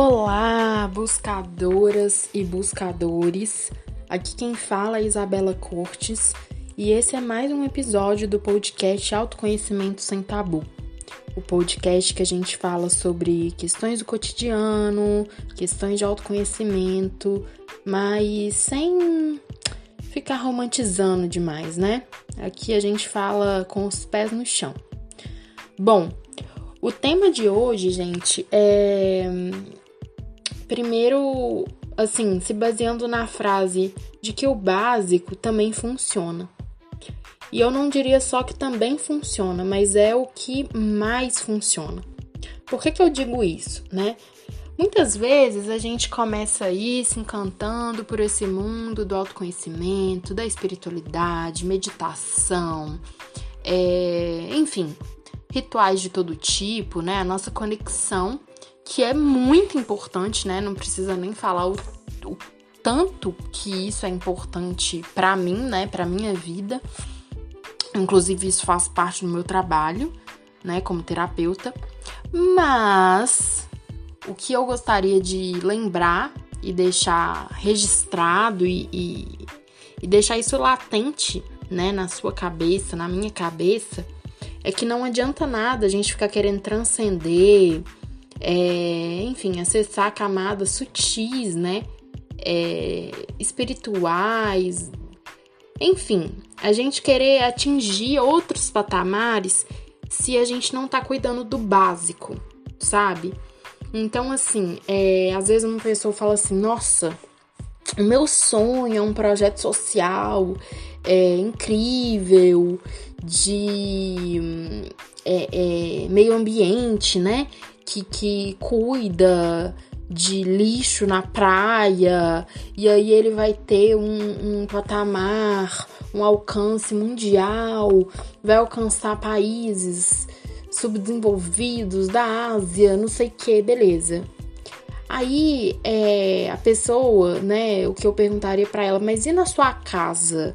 Olá, buscadoras e buscadores. Aqui quem fala é Isabela Cortes e esse é mais um episódio do podcast Autoconhecimento Sem Tabu. O podcast que a gente fala sobre questões do cotidiano, questões de autoconhecimento, mas sem ficar romantizando demais, né? Aqui a gente fala com os pés no chão. Bom, o tema de hoje, gente, é Primeiro, assim, se baseando na frase de que o básico também funciona. E eu não diria só que também funciona, mas é o que mais funciona. Por que, que eu digo isso, né? Muitas vezes a gente começa aí se encantando por esse mundo do autoconhecimento, da espiritualidade, meditação, é, enfim, rituais de todo tipo, né? A nossa conexão que é muito importante, né? Não precisa nem falar o, o tanto que isso é importante para mim, né? Para minha vida. Inclusive, isso faz parte do meu trabalho, né? Como terapeuta. Mas o que eu gostaria de lembrar e deixar registrado e, e, e deixar isso latente, né? Na sua cabeça, na minha cabeça, é que não adianta nada a gente ficar querendo transcender é, enfim, acessar camadas sutis, né? É, espirituais, enfim, a gente querer atingir outros patamares se a gente não tá cuidando do básico, sabe? Então, assim, é, às vezes uma pessoa fala assim: nossa, o meu sonho é um projeto social é, incrível de é, é, meio ambiente, né? Que, que cuida de lixo na praia, e aí ele vai ter um, um patamar, um alcance mundial, vai alcançar países subdesenvolvidos da Ásia, não sei o que, beleza. Aí é, a pessoa, né, o que eu perguntaria para ela, mas e na sua casa?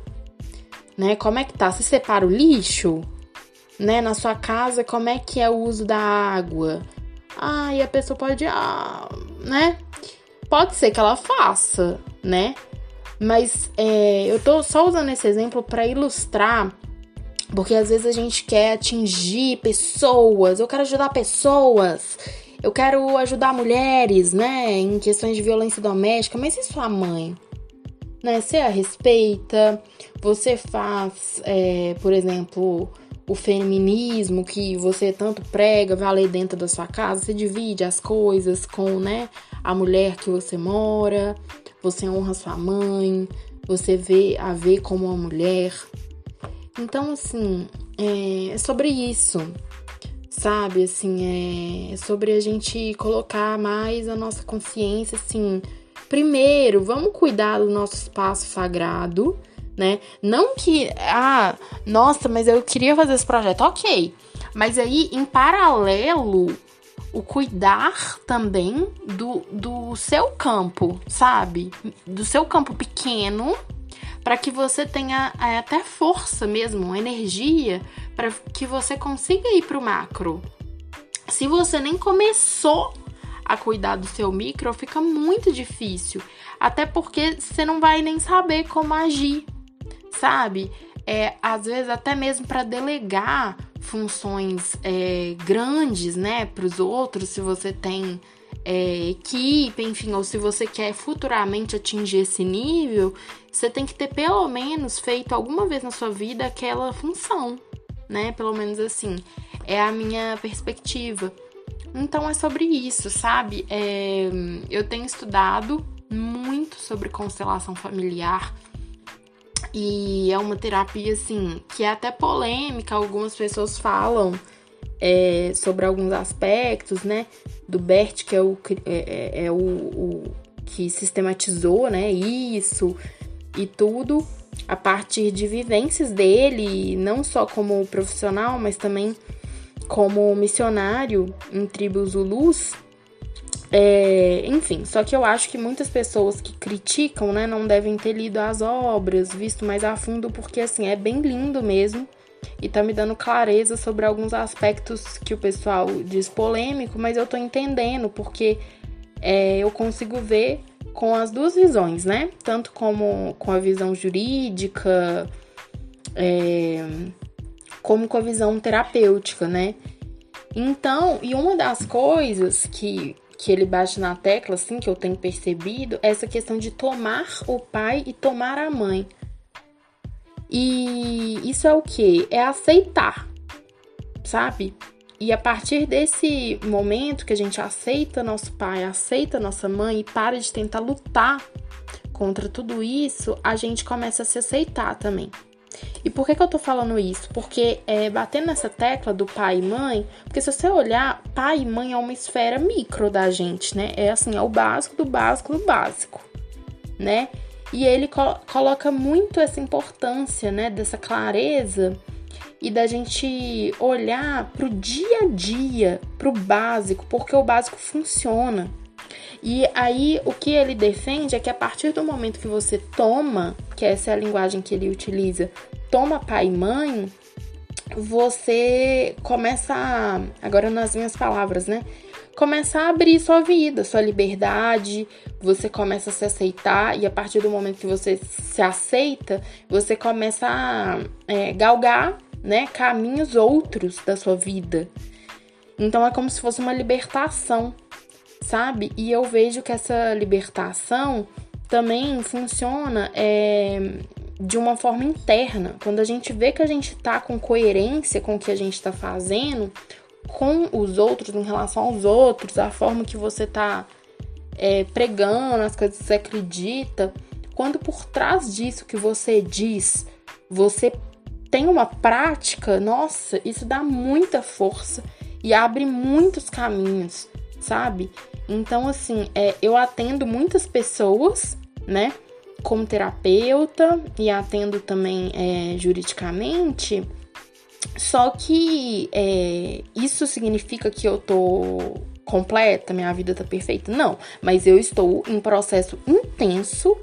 Né, como é que tá? Você separa o lixo? Né, na sua casa, como é que é o uso da água? Ah, e a pessoa pode, ah, né? Pode ser que ela faça, né? Mas é, eu tô só usando esse exemplo para ilustrar, porque às vezes a gente quer atingir pessoas, eu quero ajudar pessoas, eu quero ajudar mulheres, né, em questões de violência doméstica, mas e sua mãe? Né, você a respeita, você faz, é, por exemplo, o feminismo que você tanto prega valer dentro da sua casa, você divide as coisas com, né, a mulher que você mora, você honra sua mãe, você vê a ver como uma mulher. Então, assim, é, é sobre isso, sabe? Assim, é, é sobre a gente colocar mais a nossa consciência, assim. Primeiro, vamos cuidar do nosso espaço sagrado, né? Não que, ah, nossa, mas eu queria fazer esse projeto, ok. Mas aí, em paralelo, o cuidar também do, do seu campo, sabe? Do seu campo pequeno, para que você tenha é, até força mesmo, energia, para que você consiga ir para o macro. Se você nem começou a cuidar do seu micro, fica muito difícil. Até porque você não vai nem saber como agir sabe? É, às vezes até mesmo para delegar funções é, grandes, né, para os outros, se você tem é, equipe, enfim, ou se você quer futuramente atingir esse nível, você tem que ter pelo menos feito alguma vez na sua vida aquela função, né? Pelo menos assim, é a minha perspectiva. Então é sobre isso, sabe? É, eu tenho estudado muito sobre constelação familiar e é uma terapia, assim, que é até polêmica. Algumas pessoas falam é, sobre alguns aspectos, né? Do Bert, que é o, é, é, é o, o que sistematizou, né? Isso e tudo a partir de vivências dele, não só como profissional, mas também como missionário em tribos Zulus. É, enfim, só que eu acho que muitas pessoas que criticam, né, não devem ter lido as obras, visto mais a fundo, porque assim, é bem lindo mesmo e tá me dando clareza sobre alguns aspectos que o pessoal diz polêmico, mas eu tô entendendo, porque é, eu consigo ver com as duas visões, né? Tanto como com a visão jurídica, é, como com a visão terapêutica, né? Então, e uma das coisas que, que ele bate na tecla, assim, que eu tenho percebido, é essa questão de tomar o pai e tomar a mãe. E isso é o que? É aceitar, sabe? E a partir desse momento que a gente aceita nosso pai, aceita nossa mãe e para de tentar lutar contra tudo isso, a gente começa a se aceitar também. E por que, que eu tô falando isso? Porque é, batendo nessa tecla do pai e mãe, porque se você olhar, pai e mãe é uma esfera micro da gente, né? É assim, é o básico do básico do básico, né? E ele co coloca muito essa importância, né, dessa clareza e da gente olhar pro dia a dia, pro básico, porque o básico funciona. E aí o que ele defende é que a partir do momento que você toma, que essa é a linguagem que ele utiliza, toma pai e mãe, você começa a, agora nas minhas palavras, né? Começa a abrir sua vida, sua liberdade, você começa a se aceitar e a partir do momento que você se aceita, você começa a é, galgar, né, caminhos outros da sua vida. Então é como se fosse uma libertação sabe? E eu vejo que essa libertação também funciona é, de uma forma interna. Quando a gente vê que a gente tá com coerência com o que a gente tá fazendo, com os outros, em relação aos outros, a forma que você tá é, pregando, as coisas que você acredita, quando por trás disso que você diz, você tem uma prática, nossa, isso dá muita força e abre muitos caminhos, sabe? Então, assim, é, eu atendo muitas pessoas, né? Como terapeuta e atendo também é, juridicamente. Só que é, isso significa que eu tô completa, minha vida tá perfeita? Não, mas eu estou em processo intenso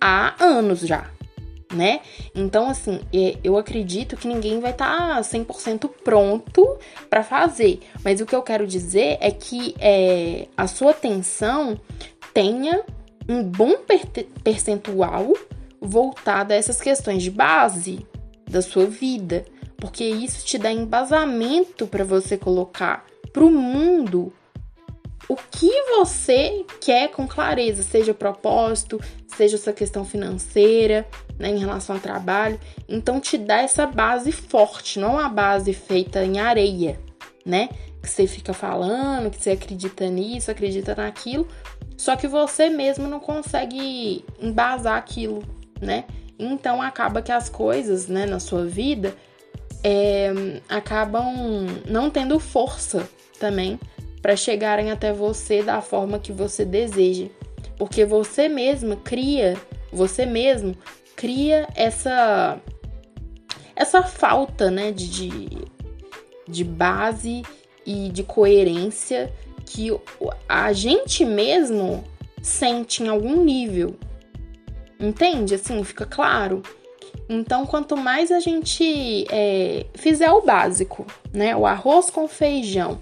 há anos já, né? Então, assim, eu acredito que ninguém vai estar tá 100% pronto para fazer. Mas o que eu quero dizer é que é, a sua atenção tenha um bom percentual voltado a essas questões de base da sua vida, porque isso te dá embasamento para você colocar para o mundo o que você quer com clareza, seja propósito, seja essa questão financeira, né, em relação ao trabalho. Então te dá essa base forte, não a base feita em areia, né? Que você fica falando, que você acredita nisso, acredita naquilo, só que você mesmo não consegue embasar aquilo, né? Então acaba que as coisas, né, na sua vida é, acabam não tendo força também para chegarem até você da forma que você deseja. Porque você mesma cria, você mesmo cria essa essa falta, né, de, de base e de coerência que a gente mesmo sente em algum nível. Entende? Assim, fica claro. Então, quanto mais a gente é, fizer o básico, né? O arroz com feijão,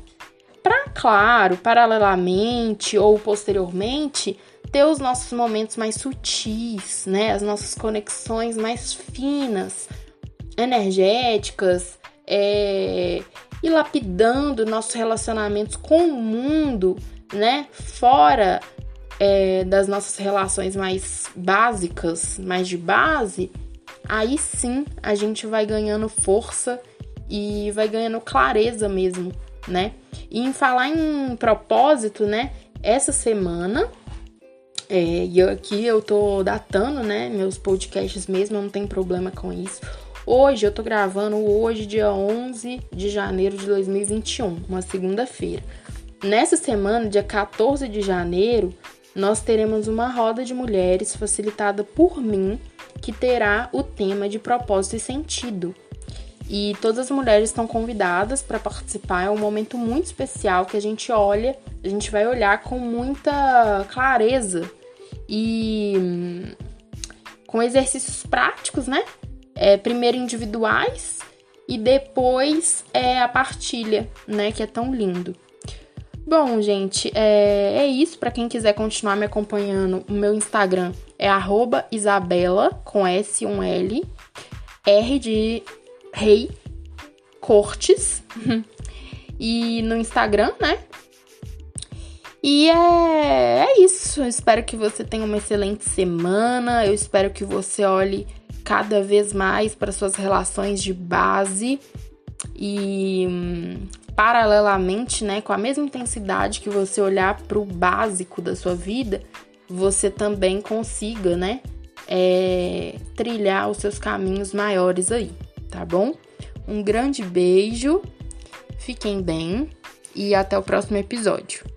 para, claro, paralelamente ou posteriormente, ter os nossos momentos mais sutis, né? As nossas conexões mais finas, energéticas, é, e lapidando nossos relacionamentos com o mundo, né? Fora é, das nossas relações mais básicas, mais de base, aí sim a gente vai ganhando força e vai ganhando clareza mesmo, né? E em falar em propósito, né? Essa semana, é, e aqui eu tô datando, né? Meus podcasts mesmo, eu não tenho problema com isso. Hoje eu tô gravando hoje, dia 11 de janeiro de 2021, uma segunda-feira. Nessa semana, dia 14 de janeiro, nós teremos uma roda de mulheres facilitada por mim, que terá o tema de propósito e sentido. E todas as mulheres estão convidadas para participar. É um momento muito especial que a gente olha, a gente vai olhar com muita clareza e hum, com exercícios práticos, né? É, primeiro individuais e depois é a partilha, né? Que é tão lindo. Bom, gente, é, é isso. Para quem quiser continuar me acompanhando, o meu Instagram é Isabela, com S, um L, R de Rei Cortes. e no Instagram, né? E é, é isso. Eu espero que você tenha uma excelente semana. Eu espero que você olhe cada vez mais para suas relações de base e hum, paralelamente, né, com a mesma intensidade que você olhar para o básico da sua vida, você também consiga, né, é, trilhar os seus caminhos maiores aí, tá bom? Um grande beijo, fiquem bem e até o próximo episódio.